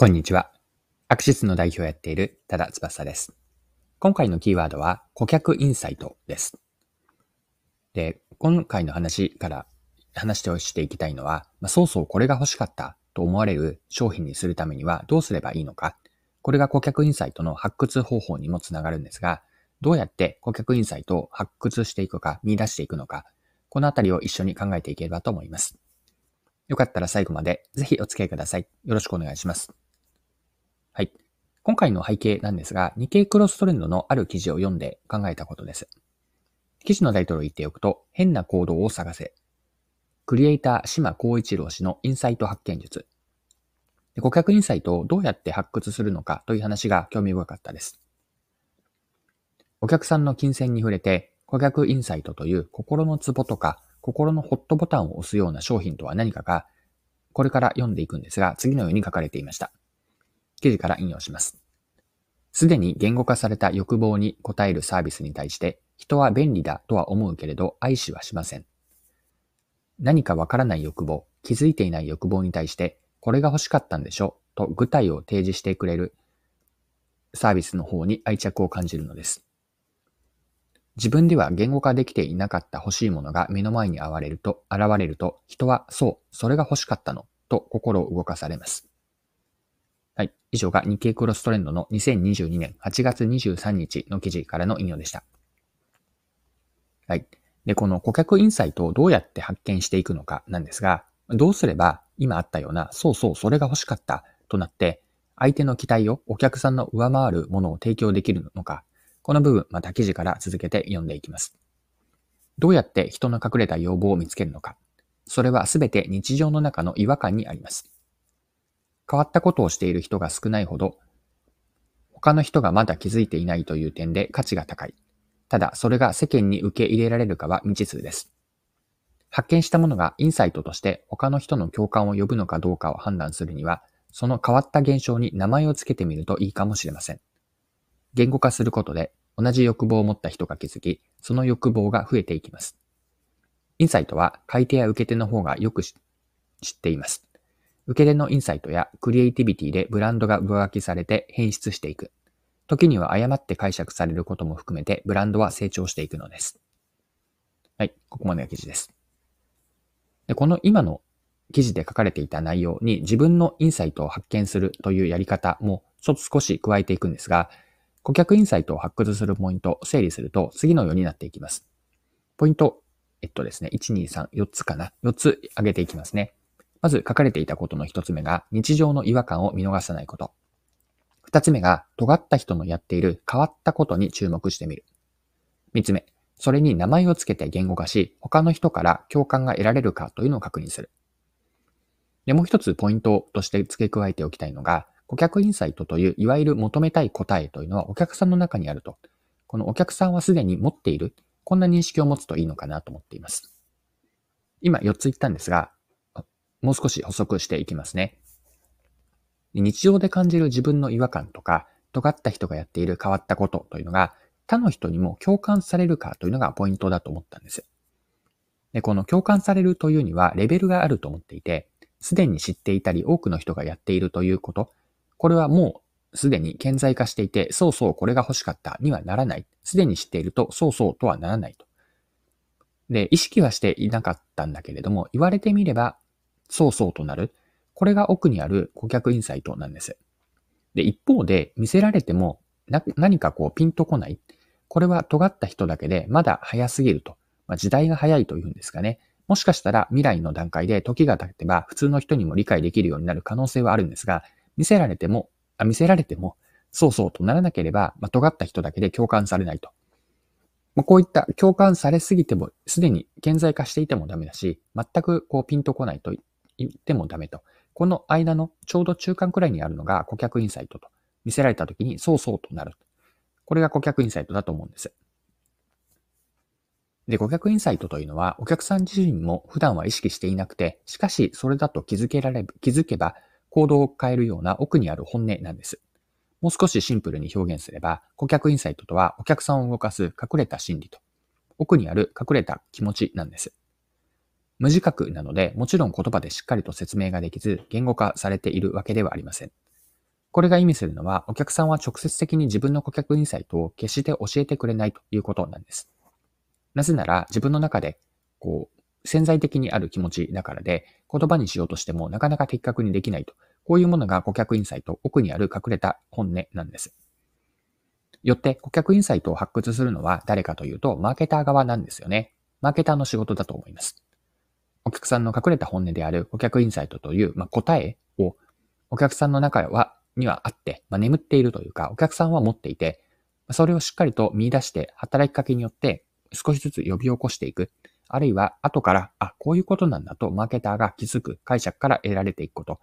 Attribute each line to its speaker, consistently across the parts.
Speaker 1: こんにちは。アクシスの代表をやっている多田翼です。今回のキーワードは顧客インサイトです。で、今回の話から話をしていきたいのは、まあ、そうそうこれが欲しかったと思われる商品にするためにはどうすればいいのか。これが顧客インサイトの発掘方法にもつながるんですが、どうやって顧客インサイトを発掘していくか、見出していくのか、このあたりを一緒に考えていければと思います。よかったら最後までぜひお付き合いください。よろしくお願いします。はい。今回の背景なんですが、日経クロストレンドのある記事を読んで考えたことです。記事のタイトルを言っておくと、変な行動を探せ。クリエイター島光一郎氏のインサイト発見術。顧客インサイトをどうやって発掘するのかという話が興味深かったです。お客さんの金銭に触れて、顧客インサイトという心のツボとか心のホットボタンを押すような商品とは何かが、これから読んでいくんですが、次のように書かれていました。記事から引用します。すでに言語化された欲望に応えるサービスに対して、人は便利だとは思うけれど愛しはしません。何かわからない欲望、気づいていない欲望に対して、これが欲しかったんでしょと具体を提示してくれるサービスの方に愛着を感じるのです。自分では言語化できていなかった欲しいものが目の前に現れると、現れると、人はそう、それが欲しかったの、と心を動かされます。はい。以上が日経クロストレンドの2022年8月23日の記事からの引用でした。はい。で、この顧客インサイトをどうやって発見していくのかなんですが、どうすれば今あったような、そうそう、それが欲しかったとなって、相手の期待をお客さんの上回るものを提供できるのか、この部分、また記事から続けて読んでいきます。どうやって人の隠れた要望を見つけるのか。それはすべて日常の中の違和感にあります。変わったことをしている人が少ないほど、他の人がまだ気づいていないという点で価値が高い。ただ、それが世間に受け入れられるかは未知数です。発見したものがインサイトとして他の人の共感を呼ぶのかどうかを判断するには、その変わった現象に名前をつけてみるといいかもしれません。言語化することで同じ欲望を持った人が気づき、その欲望が増えていきます。インサイトは買い手や受け手の方がよく知っています。受け手のインサイトやクリエイティビティでブランドが上書きされて変質していく。時には誤って解釈されることも含めてブランドは成長していくのです。はい、ここまでが記事です。でこの今の記事で書かれていた内容に自分のインサイトを発見するというやり方もちょっと少し加えていくんですが、顧客インサイトを発掘するポイントを整理すると次のようになっていきます。ポイント、えっとですね、1、2、3、4つかな。4つ挙げていきますね。まず書かれていたことの一つ目が日常の違和感を見逃さないこと。二つ目が尖った人のやっている変わったことに注目してみる。三つ目、それに名前をつけて言語化し、他の人から共感が得られるかというのを確認する。で、もう一つポイントとして付け加えておきたいのが、顧客インサイトといういわゆる求めたい答えというのはお客さんの中にあると。このお客さんはすでに持っている。こんな認識を持つといいのかなと思っています。今4つ言ったんですが、もう少し補足していきますね。日常で感じる自分の違和感とか、尖った人がやっている変わったことというのが、他の人にも共感されるかというのがポイントだと思ったんです。で、この共感されるというにはレベルがあると思っていて、すでに知っていたり多くの人がやっているということ、これはもうすでに顕在化していて、そうそうこれが欲しかったにはならない。すでに知っていると、そうそうとはならないと。で、意識はしていなかったんだけれども、言われてみればそうそうとなる。これが奥にある顧客インサイトなんです。で、一方で見せられても何かこうピンとこない。これは尖った人だけでまだ早すぎると。まあ、時代が早いというんですかね。もしかしたら未来の段階で時が経てば普通の人にも理解できるようになる可能性はあるんですが、見せられても、あ見せられても、そうそうとならなければ、まあ、尖った人だけで共感されないと。まあ、こういった共感されすぎても、すでに顕在化していてもダメだし、全くこうピンとこないと言ってもダメと。この間のちょうど中間くらいにあるのが顧客インサイトと。見せられた時にそうそうとなる。これが顧客インサイトだと思うんです。で、顧客インサイトというのはお客さん自身も普段は意識していなくて、しかしそれだと気づけられ、気づけば行動を変えるような奥にある本音なんです。もう少しシンプルに表現すれば、顧客インサイトとはお客さんを動かす隠れた心理と、奥にある隠れた気持ちなんです。無自覚なので、もちろん言葉でしっかりと説明ができず、言語化されているわけではありません。これが意味するのは、お客さんは直接的に自分の顧客インサイトを決して教えてくれないということなんです。なぜなら、自分の中で、こう、潜在的にある気持ちだからで、言葉にしようとしてもなかなか的確にできないと。こういうものが顧客インサイト、奥にある隠れた本音なんです。よって顧客インサイトを発掘するのは誰かというと、マーケター側なんですよね。マーケターの仕事だと思います。お客さんの隠れた本音である顧客インサイトという、まあ、答えをお客さんの中は、にはあって、まあ、眠っているというか、お客さんは持っていて、それをしっかりと見出して働きかけによって少しずつ呼び起こしていく。あるいは後から、あ、こういうことなんだとマーケターが気づく解釈から得られていくこと。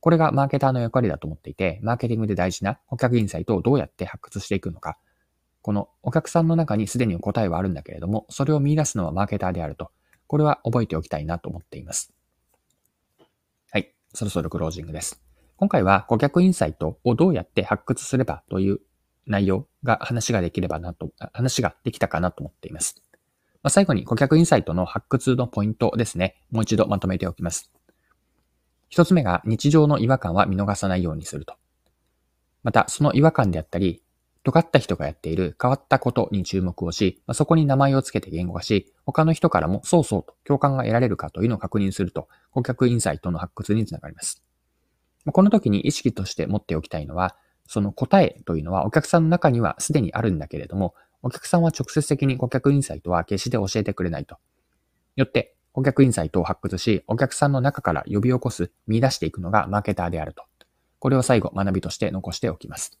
Speaker 1: これがマーケターの役割だと思っていて、マーケティングで大事な顧客インサイトをどうやって発掘していくのか。このお客さんの中にすでに答えはあるんだけれども、それを見出すのはマーケターであると。これは覚えておきたいなと思っています。はい。そろそろクロージングです。今回は顧客インサイトをどうやって発掘すればという内容が話ができればなと、話ができたかなと思っています。まあ、最後に顧客インサイトの発掘のポイントですね。もう一度まとめておきます。一つ目が日常の違和感は見逃さないようにすると。また、その違和感であったり、尖った人がやっている変わったことに注目をし、そこに名前をつけて言語化し、他の人からもそうそうと共感が得られるかというのを確認すると、顧客インサイトの発掘につながります。この時に意識として持っておきたいのは、その答えというのはお客さんの中にはすでにあるんだけれども、お客さんは直接的に顧客インサイトは決して教えてくれないと。よって、顧客インサイトを発掘し、お客さんの中から呼び起こす、見出していくのがマーケターであると。これを最後学びとして残しておきます。